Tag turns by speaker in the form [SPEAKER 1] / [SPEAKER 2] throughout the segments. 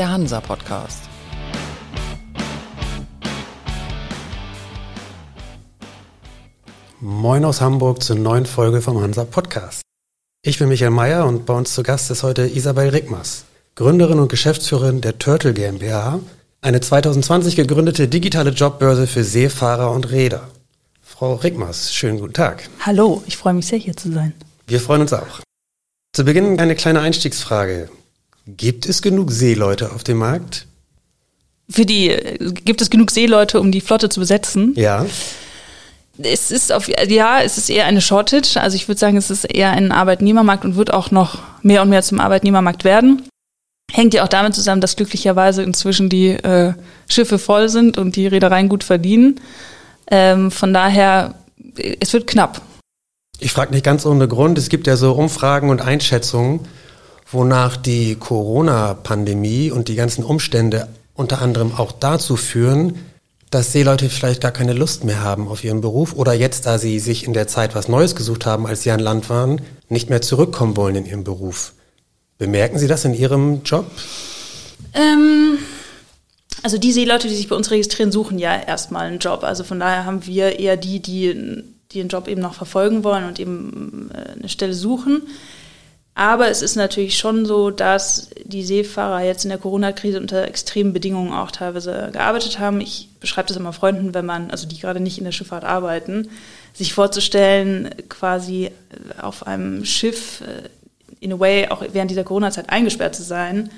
[SPEAKER 1] der Hansa Podcast.
[SPEAKER 2] Moin aus Hamburg zur neuen Folge vom Hansa Podcast. Ich bin Michael Mayer und bei uns zu Gast ist heute Isabel Rickmers, Gründerin und Geschäftsführerin der Turtle GmbH, eine 2020 gegründete digitale Jobbörse für Seefahrer und Räder. Frau Rickmers, schönen guten Tag.
[SPEAKER 3] Hallo, ich freue mich sehr, hier zu sein.
[SPEAKER 2] Wir freuen uns auch. Zu Beginn eine kleine Einstiegsfrage. Gibt es genug Seeleute auf dem Markt?
[SPEAKER 3] Für die, gibt es genug Seeleute, um die Flotte zu besetzen?
[SPEAKER 2] Ja.
[SPEAKER 3] Es ist auf, ja, es ist eher eine Shortage. Also ich würde sagen, es ist eher ein Arbeitnehmermarkt und wird auch noch mehr und mehr zum Arbeitnehmermarkt werden. Hängt ja auch damit zusammen, dass glücklicherweise inzwischen die äh, Schiffe voll sind und die Reedereien gut verdienen. Ähm, von daher, es wird knapp.
[SPEAKER 2] Ich frage nicht ganz ohne Grund. Es gibt ja so Umfragen und Einschätzungen, wonach die Corona-Pandemie und die ganzen Umstände unter anderem auch dazu führen, dass Seeleute vielleicht gar keine Lust mehr haben auf ihren Beruf oder jetzt, da sie sich in der Zeit was Neues gesucht haben, als sie an Land waren, nicht mehr zurückkommen wollen in ihren Beruf. Bemerken Sie das in Ihrem Job?
[SPEAKER 3] Ähm, also die Seeleute, die sich bei uns registrieren, suchen ja erstmal einen Job. Also von daher haben wir eher die, die, die den Job eben noch verfolgen wollen und eben äh, eine Stelle suchen. Aber es ist natürlich schon so, dass die Seefahrer jetzt in der Corona-Krise unter extremen Bedingungen auch teilweise gearbeitet haben. Ich beschreibe das immer Freunden, wenn man, also die gerade nicht in der Schifffahrt arbeiten, sich vorzustellen, quasi auf einem Schiff äh, in a way auch während dieser Corona-Zeit eingesperrt zu sein,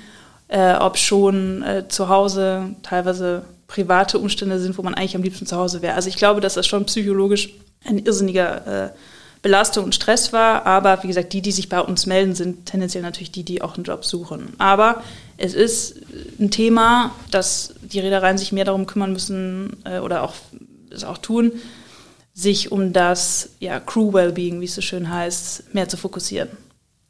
[SPEAKER 3] äh, ob schon äh, zu Hause teilweise private Umstände sind, wo man eigentlich am liebsten zu Hause wäre. Also ich glaube, dass das schon psychologisch ein irrsinniger äh, Belastung und Stress war. Aber wie gesagt, die, die sich bei uns melden, sind tendenziell natürlich die, die auch einen Job suchen. Aber es ist ein Thema, dass die Reedereien sich mehr darum kümmern müssen äh, oder auch es auch tun, sich um das ja, Crew-Wellbeing, wie es so schön heißt, mehr zu fokussieren.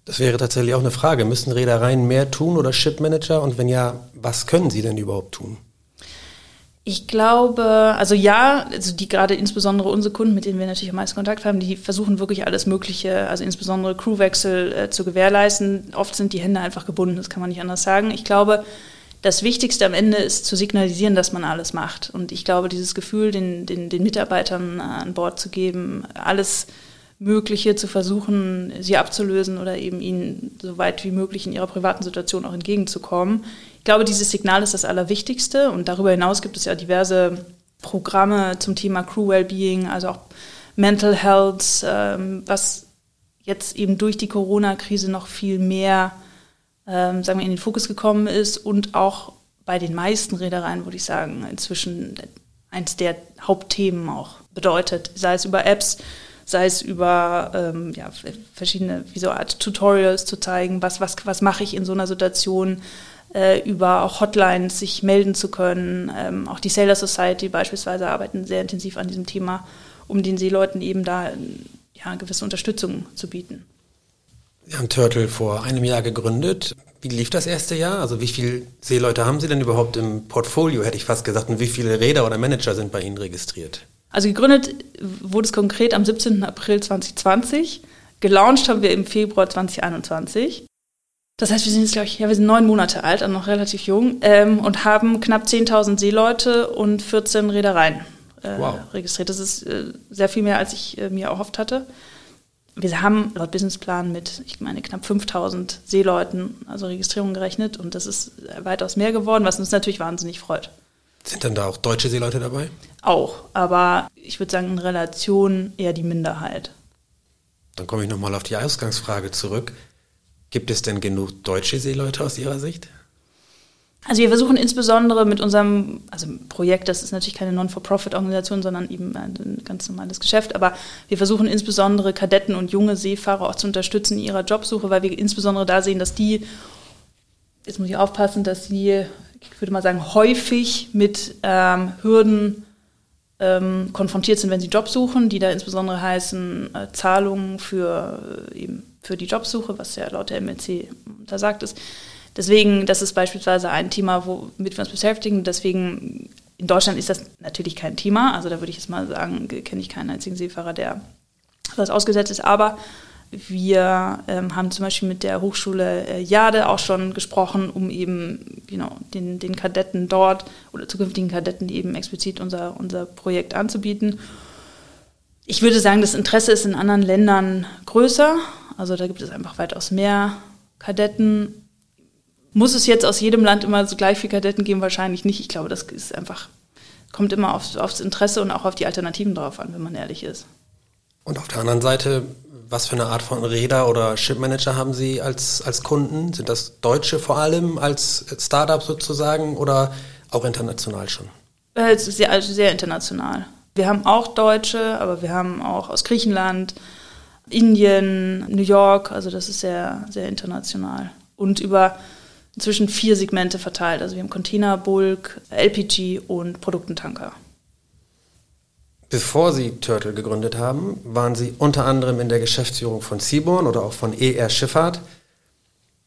[SPEAKER 2] Das wäre tatsächlich auch eine Frage. Müssen Reedereien mehr tun oder Shipmanager? Und wenn ja, was können sie denn überhaupt tun?
[SPEAKER 3] Ich glaube, also ja, also die gerade insbesondere unsere Kunden, mit denen wir natürlich am meisten Kontakt haben, die versuchen wirklich alles Mögliche, also insbesondere Crewwechsel äh, zu gewährleisten. Oft sind die Hände einfach gebunden, das kann man nicht anders sagen. Ich glaube, das Wichtigste am Ende ist zu signalisieren, dass man alles macht. Und ich glaube, dieses Gefühl, den, den, den Mitarbeitern an Bord zu geben, alles Mögliche zu versuchen, sie abzulösen oder eben ihnen so weit wie möglich in ihrer privaten Situation auch entgegenzukommen. Ich glaube, dieses Signal ist das Allerwichtigste und darüber hinaus gibt es ja diverse Programme zum Thema Crew Wellbeing, also auch Mental Health, ähm, was jetzt eben durch die Corona-Krise noch viel mehr, ähm, sagen wir, in den Fokus gekommen ist und auch bei den meisten Reedereien, würde ich sagen, inzwischen eins der Hauptthemen auch bedeutet, sei es über Apps, sei es über ähm, ja, verschiedene wie so Art Tutorials zu zeigen, was, was, was mache ich in so einer Situation, äh, über auch Hotlines sich melden zu können. Ähm, auch die Sailor Society beispielsweise arbeiten sehr intensiv an diesem Thema, um den Seeleuten eben da ja, gewisse Unterstützung zu bieten.
[SPEAKER 2] Sie haben Turtle vor einem Jahr gegründet. Wie lief das erste Jahr? Also wie viele Seeleute haben Sie denn überhaupt im Portfolio, hätte ich fast gesagt, und wie viele Räder oder Manager sind bei Ihnen registriert?
[SPEAKER 3] Also gegründet wurde es konkret am 17. April 2020. Gelauncht haben wir im Februar 2021. Das heißt, wir sind jetzt, glaube ich, ja, wir sind neun Monate alt, also noch relativ jung, ähm, und haben knapp 10.000 Seeleute und 14 Reedereien äh, wow. registriert. Das ist äh, sehr viel mehr, als ich äh, mir erhofft hatte. Wir haben laut Businessplan mit, ich meine, knapp 5000 Seeleuten, also Registrierungen gerechnet und das ist weitaus mehr geworden, was uns natürlich wahnsinnig freut.
[SPEAKER 2] Sind dann da auch deutsche Seeleute dabei?
[SPEAKER 3] Auch, aber ich würde sagen, in Relation eher die Minderheit.
[SPEAKER 2] Dann komme ich nochmal auf die Ausgangsfrage zurück. Gibt es denn genug deutsche Seeleute aus Ihrer Sicht?
[SPEAKER 3] Also wir versuchen insbesondere mit unserem also Projekt, das ist natürlich keine Non-for-Profit-Organisation, sondern eben ein ganz normales Geschäft, aber wir versuchen insbesondere Kadetten und junge Seefahrer auch zu unterstützen in ihrer Jobsuche, weil wir insbesondere da sehen, dass die, jetzt muss ich aufpassen, dass sie ich würde mal sagen, häufig mit ähm, Hürden ähm, konfrontiert sind, wenn sie Job suchen, die da insbesondere heißen äh, Zahlungen für, äh, eben für die Jobsuche, was ja laut der MLC untersagt ist. Deswegen, das ist beispielsweise ein Thema, womit wir uns beschäftigen. Deswegen, in Deutschland ist das natürlich kein Thema. Also da würde ich jetzt mal sagen, kenne ich keinen einzigen Seefahrer, der das ausgesetzt ist. Aber wir ähm, haben zum Beispiel mit der Hochschule äh, Jade auch schon gesprochen, um eben you know, den, den Kadetten dort oder zukünftigen Kadetten, eben explizit unser, unser Projekt anzubieten. Ich würde sagen, das Interesse ist in anderen Ländern größer. Also da gibt es einfach weitaus mehr Kadetten. Muss es jetzt aus jedem Land immer so gleich viele Kadetten geben? Wahrscheinlich nicht. Ich glaube, das ist einfach, kommt immer aufs, aufs Interesse und auch auf die Alternativen drauf an, wenn man ehrlich ist.
[SPEAKER 2] Und auf der anderen Seite, was für eine Art von Räder oder Shipmanager haben Sie als, als Kunden? Sind das Deutsche vor allem als Startup sozusagen oder auch international schon?
[SPEAKER 3] Äh, sehr, also sehr international. Wir haben auch Deutsche, aber wir haben auch aus Griechenland, Indien, New York, also das ist sehr, sehr international. Und über inzwischen vier Segmente verteilt. Also wir haben Container, Bulk, LPG und Produktentanker.
[SPEAKER 2] Bevor Sie Turtle gegründet haben, waren Sie unter anderem in der Geschäftsführung von Seaborn oder auch von ER Schifffahrt.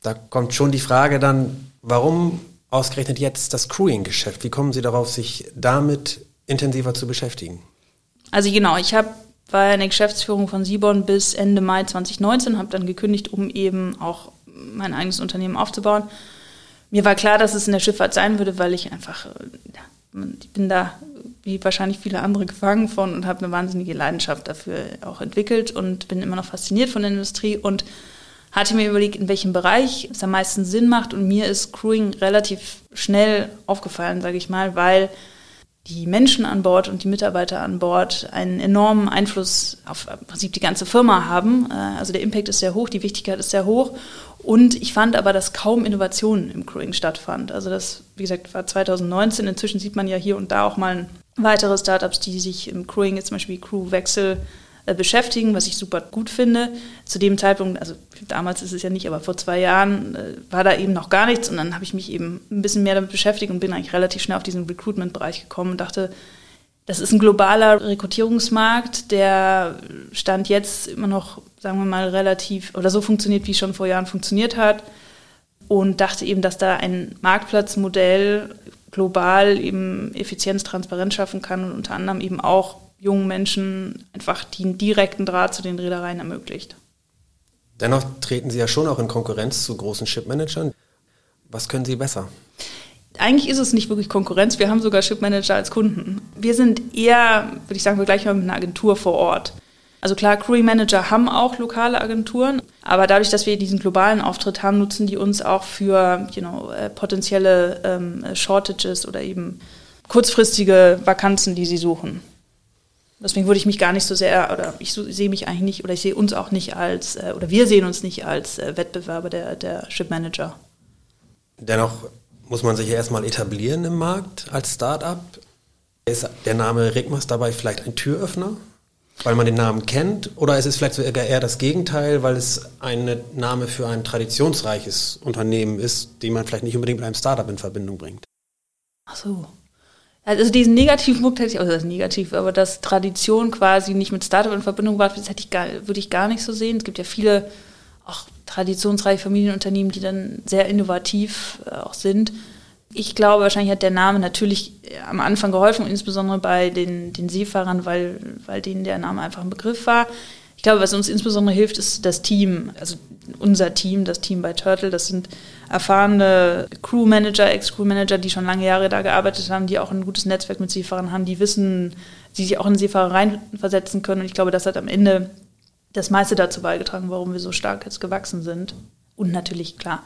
[SPEAKER 2] Da kommt schon die Frage dann, warum ausgerechnet jetzt das Crewing-Geschäft? Wie kommen Sie darauf, sich damit intensiver zu beschäftigen?
[SPEAKER 3] Also genau, ich habe war in der Geschäftsführung von Seaborn bis Ende Mai 2019, habe dann gekündigt, um eben auch mein eigenes Unternehmen aufzubauen. Mir war klar, dass es in der Schifffahrt sein würde, weil ich einfach, ich bin da wie wahrscheinlich viele andere gefangen von und habe eine wahnsinnige Leidenschaft dafür auch entwickelt und bin immer noch fasziniert von der Industrie und hatte mir überlegt, in welchem Bereich es am meisten Sinn macht. Und mir ist Crewing relativ schnell aufgefallen, sage ich mal, weil die Menschen an Bord und die Mitarbeiter an Bord einen enormen Einfluss auf im Prinzip die ganze Firma haben. Äh, also der Impact ist sehr hoch, die Wichtigkeit ist sehr hoch. Und ich fand aber, dass kaum Innovation im Crewing stattfand. Also das, wie gesagt, war 2019. Inzwischen sieht man ja hier und da auch mal weitere Startups, die sich im Crewing, jetzt zum Beispiel Crewwechsel, äh, beschäftigen, was ich super gut finde. Zu dem Zeitpunkt, also damals ist es ja nicht, aber vor zwei Jahren äh, war da eben noch gar nichts und dann habe ich mich eben ein bisschen mehr damit beschäftigt und bin eigentlich relativ schnell auf diesen Recruitment-Bereich gekommen und dachte, das ist ein globaler Rekrutierungsmarkt, der Stand jetzt immer noch, sagen wir mal, relativ oder so funktioniert, wie es schon vor Jahren funktioniert hat. Und dachte eben, dass da ein Marktplatzmodell global eben Effizienz, Transparenz schaffen kann und unter anderem eben auch jungen Menschen einfach den direkten Draht zu den Reedereien ermöglicht.
[SPEAKER 2] Dennoch treten Sie ja schon auch in Konkurrenz zu großen Shipmanagern. Was können Sie besser?
[SPEAKER 3] Eigentlich ist es nicht wirklich Konkurrenz. Wir haben sogar Shipmanager als Kunden. Wir sind eher, würde ich sagen, vergleichbar mit einer Agentur vor Ort. Also klar, Crewing Manager haben auch lokale Agenturen, aber dadurch, dass wir diesen globalen Auftritt haben, nutzen die uns auch für you know, äh, potenzielle ähm, Shortages oder eben kurzfristige Vakanzen, die sie suchen. Deswegen würde ich mich gar nicht so sehr, oder ich sehe mich eigentlich nicht, oder ich sehe uns auch nicht als, äh, oder wir sehen uns nicht als äh, Wettbewerber der, der Ship Manager.
[SPEAKER 2] Dennoch muss man sich ja erstmal etablieren im Markt als Start-up. Ist der Name Rigmas dabei vielleicht ein Türöffner, weil man den Namen kennt? Oder ist es vielleicht sogar eher das Gegenteil, weil es ein Name für ein traditionsreiches Unternehmen ist, den man vielleicht nicht unbedingt mit einem Startup in Verbindung bringt?
[SPEAKER 3] Ach so. Also diesen negativen Punkt hätte ich, also das negativ, aber dass Tradition quasi nicht mit Startup in Verbindung war, das hätte ich gar, würde ich gar nicht so sehen. Es gibt ja viele auch traditionsreiche Familienunternehmen, die dann sehr innovativ äh, auch sind. Ich glaube, wahrscheinlich hat der Name natürlich am Anfang geholfen, insbesondere bei den, den Seefahrern, weil, weil denen der Name einfach ein Begriff war. Ich glaube, was uns insbesondere hilft, ist das Team, also unser Team, das Team bei Turtle. Das sind erfahrene Crewmanager, Ex-Crewmanager, die schon lange Jahre da gearbeitet haben, die auch ein gutes Netzwerk mit Seefahrern haben, die wissen, die sich auch in Seefahrer reinversetzen können. Und ich glaube, das hat am Ende das meiste dazu beigetragen, warum wir so stark jetzt gewachsen sind. Und natürlich, klar,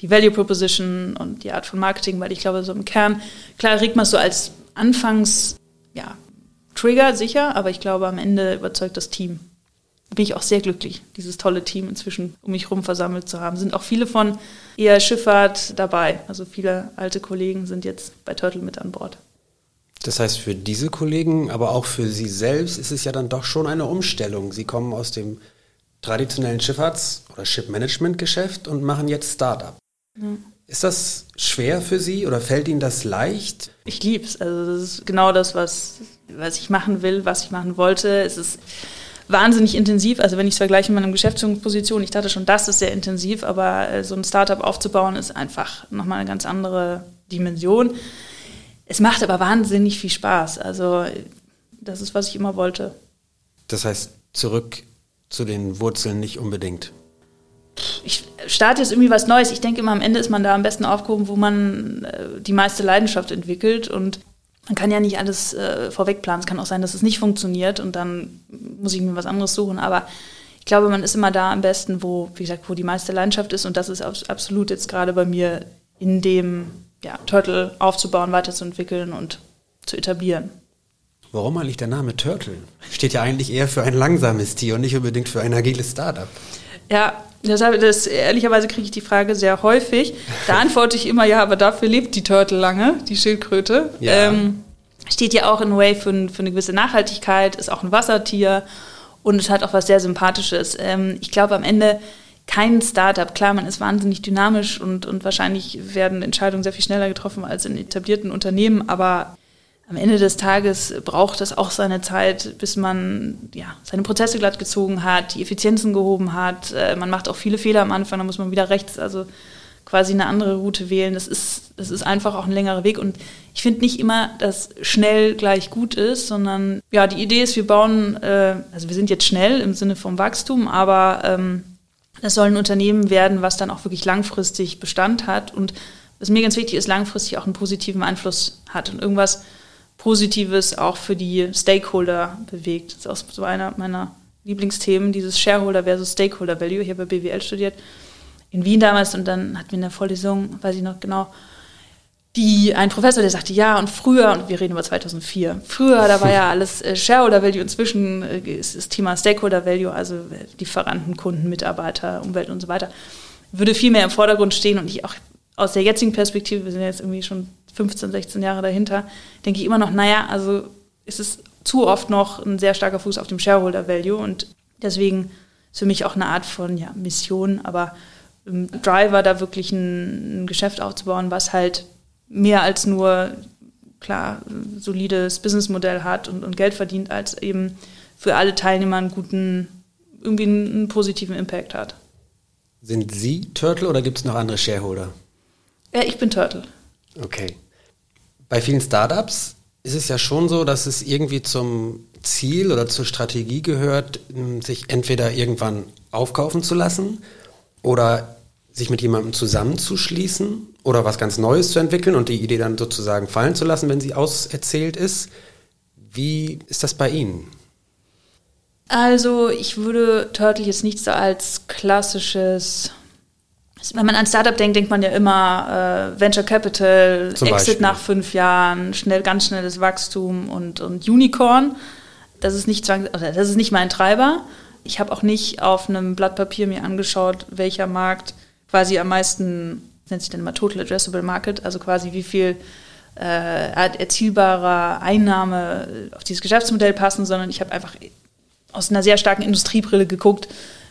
[SPEAKER 3] die Value Proposition und die Art von Marketing, weil ich glaube, so im Kern, klar, Rigma so als Anfangs, ja, Trigger sicher, aber ich glaube, am Ende überzeugt das Team bin ich auch sehr glücklich, dieses tolle Team inzwischen um mich herum versammelt zu haben. Sind auch viele von eher Schifffahrt dabei. Also viele alte Kollegen sind jetzt bei Turtle mit an Bord.
[SPEAKER 2] Das heißt, für diese Kollegen, aber auch für Sie selbst ist es ja dann doch schon eine Umstellung. Sie kommen aus dem traditionellen Schifffahrts- oder Shipmanagement-Geschäft und machen jetzt Startup. Ja. Ist das schwer für Sie oder fällt Ihnen das leicht?
[SPEAKER 3] Ich liebe es. Also das ist genau das, was, was ich machen will, was ich machen wollte. Es ist wahnsinnig intensiv. Also wenn ich es vergleiche mit einer Geschäftsführungsposition, ich dachte schon, das ist sehr intensiv, aber äh, so ein Startup aufzubauen ist einfach nochmal eine ganz andere Dimension. Es macht aber wahnsinnig viel Spaß. Also das ist, was ich immer wollte.
[SPEAKER 2] Das heißt, zurück zu den Wurzeln nicht unbedingt.
[SPEAKER 3] Ich, Start ist irgendwie was Neues. Ich denke immer, am Ende ist man da am besten aufgehoben, wo man äh, die meiste Leidenschaft entwickelt. Und man kann ja nicht alles äh, vorwegplanen. Es kann auch sein, dass es nicht funktioniert und dann muss ich mir was anderes suchen. Aber ich glaube, man ist immer da am besten, wo, wie gesagt, wo die meiste Leidenschaft ist. Und das ist absolut jetzt gerade bei mir in dem ja, Turtle aufzubauen, weiterzuentwickeln und zu etablieren.
[SPEAKER 2] Warum eigentlich der Name Turtle? Steht ja eigentlich eher für ein langsames Tier und nicht unbedingt für ein agiles Startup.
[SPEAKER 3] Ja, deshalb, das, ehrlicherweise kriege ich die Frage sehr häufig. Da antworte ich immer, ja, aber dafür lebt die Turtle lange, die Schildkröte. Ja. Ähm, steht ja auch in Way für, für, eine gewisse Nachhaltigkeit, ist auch ein Wassertier und es hat auch was sehr Sympathisches. Ähm, ich glaube, am Ende kein Startup. Klar, man ist wahnsinnig dynamisch und, und wahrscheinlich werden Entscheidungen sehr viel schneller getroffen als in etablierten Unternehmen, aber am Ende des Tages braucht es auch seine Zeit, bis man ja, seine Prozesse glatt gezogen hat, die Effizienzen gehoben hat. Äh, man macht auch viele Fehler am Anfang, da muss man wieder rechts, also quasi eine andere Route wählen. Das ist, das ist einfach auch ein längerer Weg. Und ich finde nicht immer, dass schnell gleich gut ist, sondern ja, die Idee ist, wir bauen, äh, also wir sind jetzt schnell im Sinne vom Wachstum, aber ähm, das soll ein Unternehmen werden, was dann auch wirklich langfristig Bestand hat und was mir ganz wichtig ist, langfristig auch einen positiven Einfluss hat und irgendwas Positives auch für die Stakeholder bewegt. Das ist auch so einer meiner Lieblingsthemen, dieses Shareholder versus Stakeholder Value. Ich habe bei BWL studiert in Wien damals und dann hatten wir in der Vorlesung, weiß ich noch genau, die, ein Professor, der sagte, ja, und früher, und wir reden über 2004, früher, da war ja alles äh, Shareholder Value, inzwischen äh, ist das Thema Stakeholder Value, also Lieferanten, Kunden, Mitarbeiter, Umwelt und so weiter, würde viel mehr im Vordergrund stehen und ich auch aus der jetzigen Perspektive, wir sind jetzt irgendwie schon 15, 16 Jahre dahinter, denke ich immer noch, naja, also ist es zu oft noch ein sehr starker Fuß auf dem Shareholder Value und deswegen ist für mich auch eine Art von ja, Mission, aber ähm, Driver da wirklich ein, ein Geschäft aufzubauen, was halt mehr als nur klar solides Businessmodell hat und, und, Geld verdient, als eben für alle Teilnehmer einen guten, irgendwie einen, einen positiven Impact hat.
[SPEAKER 2] Sind Sie Turtle oder gibt es noch andere Shareholder?
[SPEAKER 3] Ja, ich bin Turtle.
[SPEAKER 2] Okay bei vielen Startups ist es ja schon so, dass es irgendwie zum Ziel oder zur Strategie gehört, sich entweder irgendwann aufkaufen zu lassen oder sich mit jemandem zusammenzuschließen oder was ganz Neues zu entwickeln und die Idee dann sozusagen fallen zu lassen, wenn sie auserzählt ist. Wie ist das bei Ihnen?
[SPEAKER 3] Also ich würde Turtle jetzt nicht so als klassisches wenn man an Startup denkt, denkt man ja immer äh, Venture Capital, Zum Exit Beispiel. nach fünf Jahren, schnell, ganz schnelles Wachstum und, und Unicorn. Das ist nicht zwang, das ist nicht mein Treiber. Ich habe auch nicht auf einem Blatt Papier mir angeschaut, welcher Markt quasi am meisten, nennt sich dann immer Total Addressable Market, also quasi wie viel äh, erzielbarer Einnahme auf dieses Geschäftsmodell passen, sondern ich habe einfach aus einer sehr starken Industriebrille geguckt,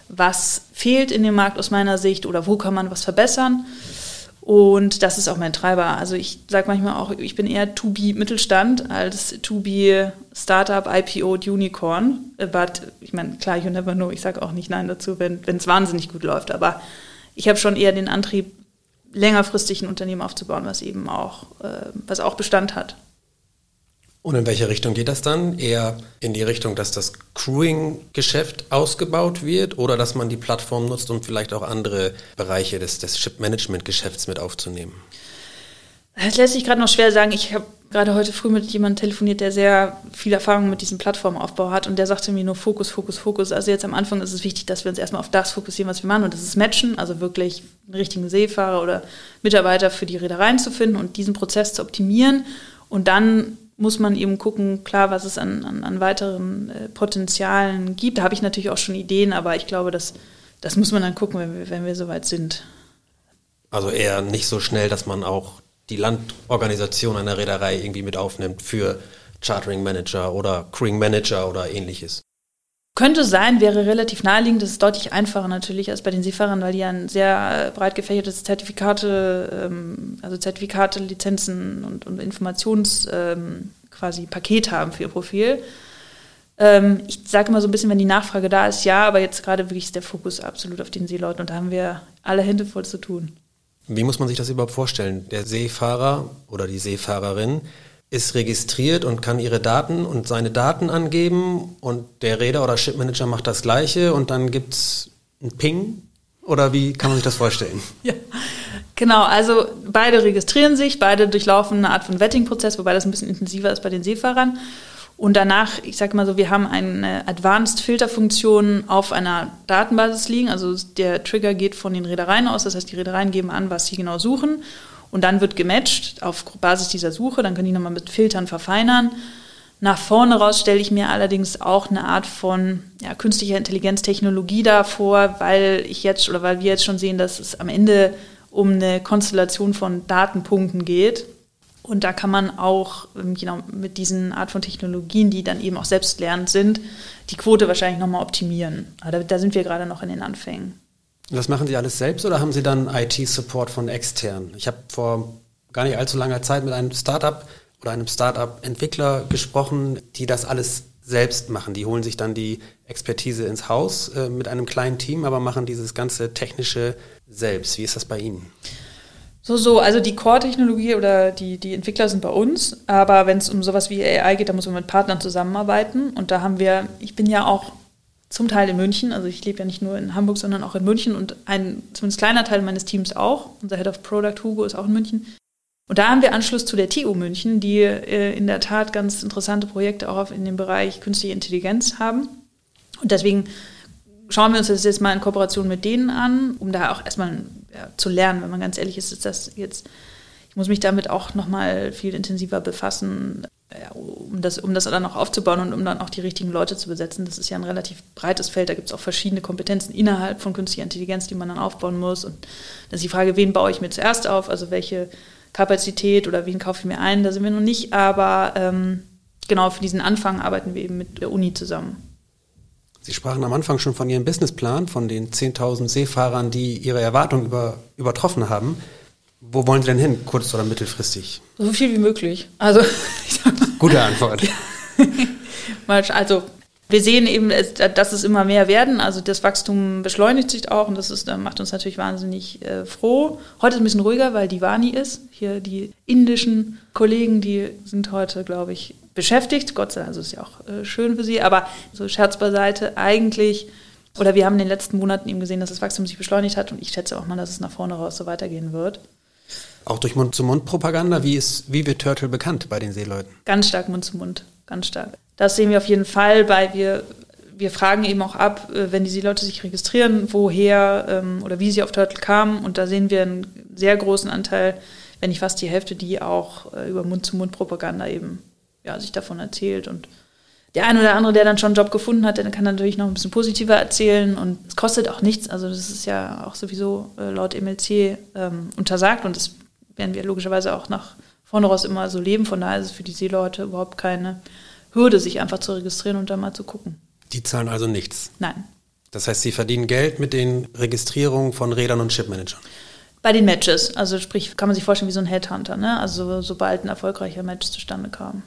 [SPEAKER 3] was fehlt in dem Markt aus meiner Sicht oder wo kann man was verbessern. Und das ist auch mein Treiber. Also ich sage manchmal auch, ich bin eher to be Mittelstand als to be Startup, IPO, Unicorn. But ich meine, klar, you never know. Ich sage auch nicht Nein dazu, wenn es wahnsinnig gut läuft. Aber ich habe schon eher den Antrieb, längerfristig ein Unternehmen aufzubauen, was eben auch, äh, was auch Bestand hat.
[SPEAKER 2] Und in welche Richtung geht das dann? Eher in die Richtung, dass das Crewing-Geschäft ausgebaut wird oder dass man die Plattform nutzt, um vielleicht auch andere Bereiche des, des Ship-Management-Geschäfts mit aufzunehmen?
[SPEAKER 3] Das lässt sich gerade noch schwer sagen. Ich habe gerade heute früh mit jemandem telefoniert, der sehr viel Erfahrung mit diesem Plattformaufbau hat und der sagte mir nur Fokus, Fokus, Fokus. Also jetzt am Anfang ist es wichtig, dass wir uns erstmal auf das fokussieren, was wir machen und das ist Matchen, also wirklich einen richtigen Seefahrer oder Mitarbeiter für die Reedereien zu finden und diesen Prozess zu optimieren und dann muss man eben gucken, klar, was es an, an, an weiteren äh, Potenzialen gibt. Da habe ich natürlich auch schon Ideen, aber ich glaube, das, das muss man dann gucken, wenn wir, wenn wir soweit sind.
[SPEAKER 2] Also eher nicht so schnell, dass man auch die Landorganisation einer Reederei irgendwie mit aufnimmt für Chartering Manager oder Crewing Manager oder ähnliches.
[SPEAKER 3] Könnte sein, wäre relativ naheliegend. Das ist deutlich einfacher natürlich als bei den Seefahrern, weil die ja ein sehr breit gefächertes Zertifikate, ähm, also Zertifikate, Lizenzen und, und Informations ähm, quasi Paket haben für ihr Profil. Ähm, ich sage immer so ein bisschen, wenn die Nachfrage da ist, ja, aber jetzt gerade wirklich ist der Fokus absolut auf den Seeleuten und da haben wir alle Hände voll zu tun.
[SPEAKER 2] Wie muss man sich das überhaupt vorstellen? Der Seefahrer oder die Seefahrerin ist registriert und kann ihre Daten und seine Daten angeben und der Räder oder Shipmanager macht das gleiche und dann gibt es einen Ping Oder wie kann man sich das vorstellen?
[SPEAKER 3] ja, genau. Also beide registrieren sich, beide durchlaufen eine Art von Vetting-Prozess, wobei das ein bisschen intensiver ist bei den Seefahrern. Und danach, ich sage mal so, wir haben eine Advanced Filterfunktion auf einer Datenbasis liegen. Also der Trigger geht von den Reedereien aus. Das heißt, die Reedereien geben an, was sie genau suchen. Und dann wird gematcht auf Basis dieser Suche. Dann können die nochmal mit Filtern verfeinern. Nach vorne raus stelle ich mir allerdings auch eine Art von ja, künstlicher Intelligenztechnologie da vor, weil ich jetzt oder weil wir jetzt schon sehen, dass es am Ende um eine Konstellation von Datenpunkten geht. Und da kann man auch genau, mit diesen Art von Technologien, die dann eben auch selbstlernend sind, die Quote wahrscheinlich nochmal optimieren. Aber da, da sind wir gerade noch in den Anfängen.
[SPEAKER 2] Das machen Sie alles selbst oder haben Sie dann IT-Support von extern? Ich habe vor gar nicht allzu langer Zeit mit einem Startup oder einem Startup-Entwickler gesprochen, die das alles selbst machen. Die holen sich dann die Expertise ins Haus äh, mit einem kleinen Team, aber machen dieses ganze Technische selbst. Wie ist das bei Ihnen?
[SPEAKER 3] So, so, also die Core-Technologie oder die, die Entwickler sind bei uns, aber wenn es um sowas wie AI geht, da muss man mit Partnern zusammenarbeiten. Und da haben wir, ich bin ja auch zum Teil in München, also ich lebe ja nicht nur in Hamburg, sondern auch in München und ein zumindest kleiner Teil meines Teams auch. Unser Head of Product Hugo ist auch in München. Und da haben wir Anschluss zu der TU München, die äh, in der Tat ganz interessante Projekte auch in dem Bereich künstliche Intelligenz haben. Und deswegen schauen wir uns das jetzt mal in Kooperation mit denen an, um da auch erstmal ja, zu lernen. Wenn man ganz ehrlich ist, ist das jetzt, ich muss mich damit auch nochmal viel intensiver befassen, ja, um, das, um das dann auch aufzubauen und um dann auch die richtigen Leute zu besetzen. Das ist ja ein relativ breites Feld, da gibt es auch verschiedene Kompetenzen innerhalb von künstlicher Intelligenz, die man dann aufbauen muss. Und das ist die Frage, wen baue ich mir zuerst auf, also welche Kapazität oder wen kaufe ich mir ein, da sind wir noch nicht, aber ähm, genau für diesen Anfang arbeiten wir eben mit der Uni zusammen.
[SPEAKER 2] Sie sprachen am Anfang schon von Ihrem Businessplan, von den 10.000 Seefahrern, die Ihre Erwartungen über, übertroffen haben. Wo wollen Sie denn hin, kurz- oder mittelfristig?
[SPEAKER 3] So viel wie möglich. Also,
[SPEAKER 2] Gute Antwort.
[SPEAKER 3] also, wir sehen eben, dass es immer mehr werden. Also das Wachstum beschleunigt sich auch und das ist, macht uns natürlich wahnsinnig äh, froh. Heute ist ein bisschen ruhiger, weil die Wani ist. Hier die indischen Kollegen, die sind heute, glaube ich, beschäftigt. Gott sei Dank, also ist ja auch äh, schön für sie. Aber so Scherz beiseite, eigentlich, oder wir haben in den letzten Monaten eben gesehen, dass das Wachstum sich beschleunigt hat und ich schätze auch mal, dass es nach vorne raus so weitergehen wird.
[SPEAKER 2] Auch durch Mund-zu-Mund-Propaganda? Wie, wie wird Turtle bekannt bei den Seeleuten?
[SPEAKER 3] Ganz stark Mund-zu-Mund, ganz stark. Das sehen wir auf jeden Fall, weil wir, wir fragen eben auch ab, äh, wenn die Seeleute sich registrieren, woher ähm, oder wie sie auf Turtle kamen. Und da sehen wir einen sehr großen Anteil, wenn nicht fast die Hälfte, die auch äh, über Mund-zu-Mund-Propaganda eben ja, sich davon erzählt. Und der eine oder andere, der dann schon einen Job gefunden hat, der kann natürlich noch ein bisschen positiver erzählen. Und es kostet auch nichts. Also das ist ja auch sowieso äh, laut MLC ähm, untersagt und das werden wir logischerweise auch nach vorne raus immer so leben. Von daher ist es für die Seeleute überhaupt keine Hürde, sich einfach zu registrieren und dann mal zu gucken.
[SPEAKER 2] Die zahlen also nichts?
[SPEAKER 3] Nein.
[SPEAKER 2] Das heißt, Sie verdienen Geld mit den Registrierungen von Rädern und Chipmanagern?
[SPEAKER 3] Bei den Matches. Also sprich, kann man sich vorstellen wie so ein Headhunter, ne? Also sobald ein erfolgreicher Match zustande kam.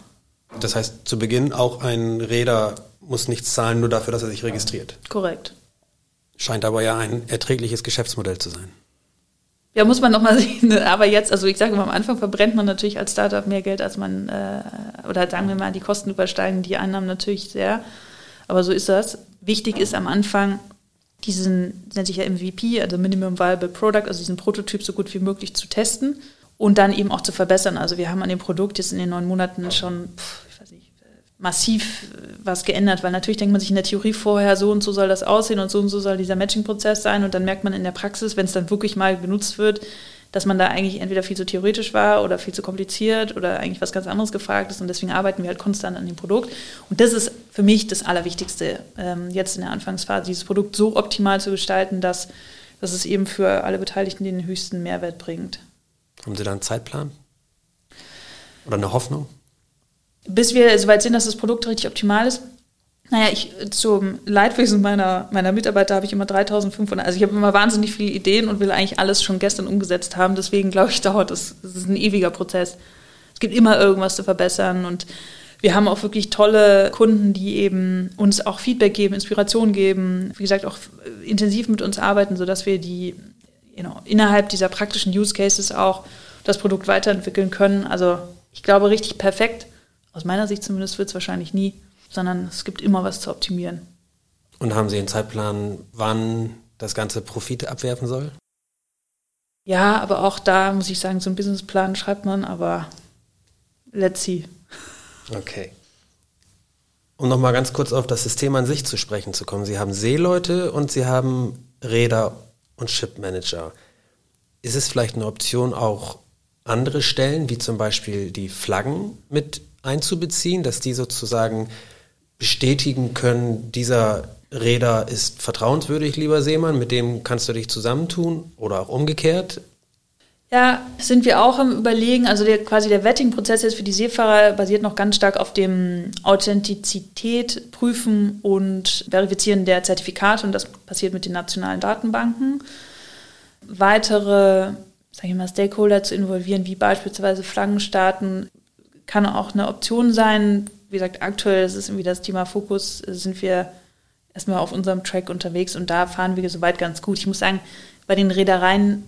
[SPEAKER 2] Das heißt, zu Beginn auch ein Räder muss nichts zahlen, nur dafür, dass er sich registriert.
[SPEAKER 3] Korrekt.
[SPEAKER 2] Scheint aber ja ein erträgliches Geschäftsmodell zu sein.
[SPEAKER 3] Ja, muss man nochmal sehen. Aber jetzt, also ich sage mal, am Anfang verbrennt man natürlich als Startup mehr Geld, als man, äh, oder sagen wir mal, die Kosten übersteigen die Einnahmen natürlich sehr. Aber so ist das. Wichtig ist am Anfang, diesen, nennt sich ja MVP, also Minimum Viable Product, also diesen Prototyp so gut wie möglich zu testen und dann eben auch zu verbessern. Also wir haben an dem Produkt jetzt in den neun Monaten schon, nicht, massiv was geändert, weil natürlich denkt man sich in der Theorie vorher, so und so soll das aussehen und so und so soll dieser Matching-Prozess sein und dann merkt man in der Praxis, wenn es dann wirklich mal genutzt wird, dass man da eigentlich entweder viel zu theoretisch war oder viel zu kompliziert oder eigentlich was ganz anderes gefragt ist und deswegen arbeiten wir halt konstant an dem Produkt. Und das ist für mich das Allerwichtigste, ähm, jetzt in der Anfangsphase, dieses Produkt so optimal zu gestalten, dass, dass es eben für alle Beteiligten den höchsten Mehrwert bringt.
[SPEAKER 2] Haben Sie da einen Zeitplan? Oder eine Hoffnung?
[SPEAKER 3] Bis wir soweit sind, dass das Produkt richtig optimal ist. Naja, ich, zum Leidwesen meiner, meiner Mitarbeiter habe ich immer 3500. Also ich habe immer wahnsinnig viele Ideen und will eigentlich alles schon gestern umgesetzt haben. Deswegen glaube ich, dauert das. Das ist ein ewiger Prozess. Es gibt immer irgendwas zu verbessern und wir haben auch wirklich tolle Kunden, die eben uns auch Feedback geben, Inspiration geben, wie gesagt, auch intensiv mit uns arbeiten, sodass wir die you know, innerhalb dieser praktischen Use Cases auch das Produkt weiterentwickeln können. Also ich glaube, richtig perfekt, aus meiner Sicht zumindest, wird es wahrscheinlich nie, sondern es gibt immer was zu optimieren.
[SPEAKER 2] Und haben Sie einen Zeitplan, wann das ganze Profite abwerfen soll?
[SPEAKER 3] Ja, aber auch da muss ich sagen, so einen Businessplan schreibt man, aber let's see.
[SPEAKER 2] Okay. Um nochmal ganz kurz auf das System an sich zu sprechen zu kommen. Sie haben Seeleute und Sie haben Räder und Shipmanager. Ist es vielleicht eine Option, auch andere Stellen, wie zum Beispiel die Flaggen, mit einzubeziehen, dass die sozusagen bestätigen können, dieser Räder ist vertrauenswürdig, lieber Seemann, mit dem kannst du dich zusammentun oder auch umgekehrt?
[SPEAKER 3] Ja, sind wir auch im Überlegen. Also der, quasi der Vetting-Prozess jetzt für die Seefahrer basiert noch ganz stark auf dem Authentizität prüfen und verifizieren der Zertifikate und das passiert mit den nationalen Datenbanken. Weitere, sage ich mal, Stakeholder zu involvieren, wie beispielsweise Flaggenstaaten, kann auch eine Option sein. Wie gesagt, aktuell ist es irgendwie das Thema Fokus, sind wir erstmal auf unserem Track unterwegs und da fahren wir soweit ganz gut. Ich muss sagen, bei den Reedereien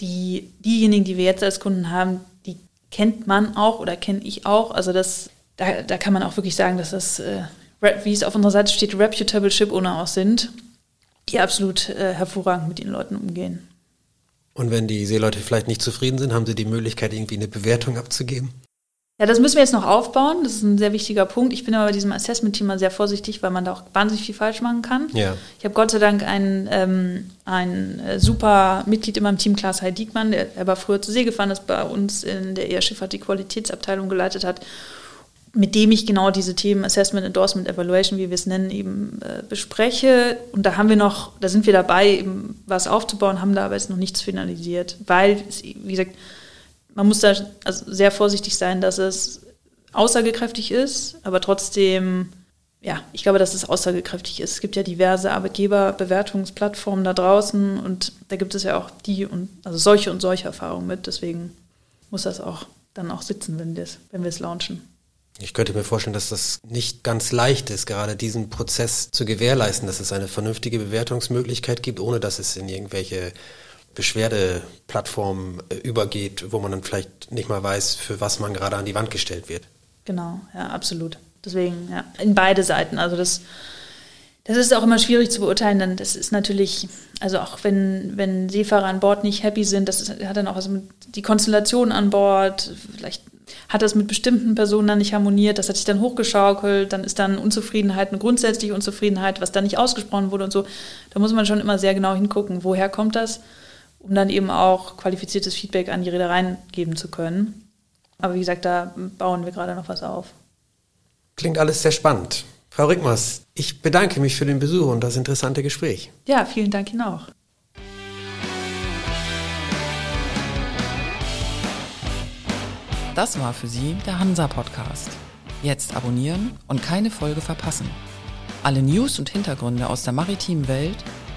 [SPEAKER 3] die, diejenigen, die wir jetzt als Kunden haben, die kennt man auch oder kenne ich auch. Also das, da, da kann man auch wirklich sagen, dass das, äh, wie es auf unserer Seite steht, reputable Ship Owner auch sind, die absolut äh, hervorragend mit den Leuten umgehen.
[SPEAKER 2] Und wenn die Seeleute vielleicht nicht zufrieden sind, haben sie die Möglichkeit, irgendwie eine Bewertung abzugeben?
[SPEAKER 3] Ja, das müssen wir jetzt noch aufbauen. Das ist ein sehr wichtiger Punkt. Ich bin aber bei diesem Assessment-Thema sehr vorsichtig, weil man da auch wahnsinnig viel falsch machen kann.
[SPEAKER 2] Ja.
[SPEAKER 3] Ich habe Gott sei Dank ein, ähm, ein äh, super Mitglied in meinem Team, Klaas Heil Diekmann, der, der war früher zur See gefahren, das bei uns in der ER-Schifffahrt die Qualitätsabteilung geleitet hat, mit dem ich genau diese Themen Assessment, Endorsement, Evaluation, wie wir es nennen, eben äh, bespreche. Und da haben wir noch, da sind wir dabei, eben was aufzubauen, haben da aber jetzt noch nichts finalisiert, weil, wie gesagt, man muss da also sehr vorsichtig sein, dass es aussagekräftig ist, aber trotzdem, ja, ich glaube, dass es aussagekräftig ist. Es gibt ja diverse Arbeitgeberbewertungsplattformen da draußen und da gibt es ja auch die und also solche und solche Erfahrungen mit. Deswegen muss das auch dann auch sitzen, wenn, wenn wir es launchen.
[SPEAKER 2] Ich könnte mir vorstellen, dass das nicht ganz leicht ist, gerade diesen Prozess zu gewährleisten, dass es eine vernünftige Bewertungsmöglichkeit gibt, ohne dass es in irgendwelche Beschwerdeplattform äh, übergeht, wo man dann vielleicht nicht mal weiß, für was man gerade an die Wand gestellt wird.
[SPEAKER 3] Genau, ja, absolut. Deswegen, ja, in beide Seiten. Also das, das ist auch immer schwierig zu beurteilen, denn das ist natürlich, also auch wenn, wenn Seefahrer an Bord nicht happy sind, das ist, hat dann auch was mit die Konstellation an Bord, vielleicht hat das mit bestimmten Personen dann nicht harmoniert, das hat sich dann hochgeschaukelt, dann ist dann Unzufriedenheit, eine grundsätzliche Unzufriedenheit, was dann nicht ausgesprochen wurde und so. Da muss man schon immer sehr genau hingucken, woher kommt das um dann eben auch qualifiziertes Feedback an die Reedereien geben zu können. Aber wie gesagt, da bauen wir gerade noch was auf.
[SPEAKER 2] Klingt alles sehr spannend. Frau Rickmers, ich bedanke mich für den Besuch und das interessante Gespräch.
[SPEAKER 3] Ja, vielen Dank Ihnen auch.
[SPEAKER 1] Das war für Sie der Hansa-Podcast. Jetzt abonnieren und keine Folge verpassen. Alle News und Hintergründe aus der maritimen Welt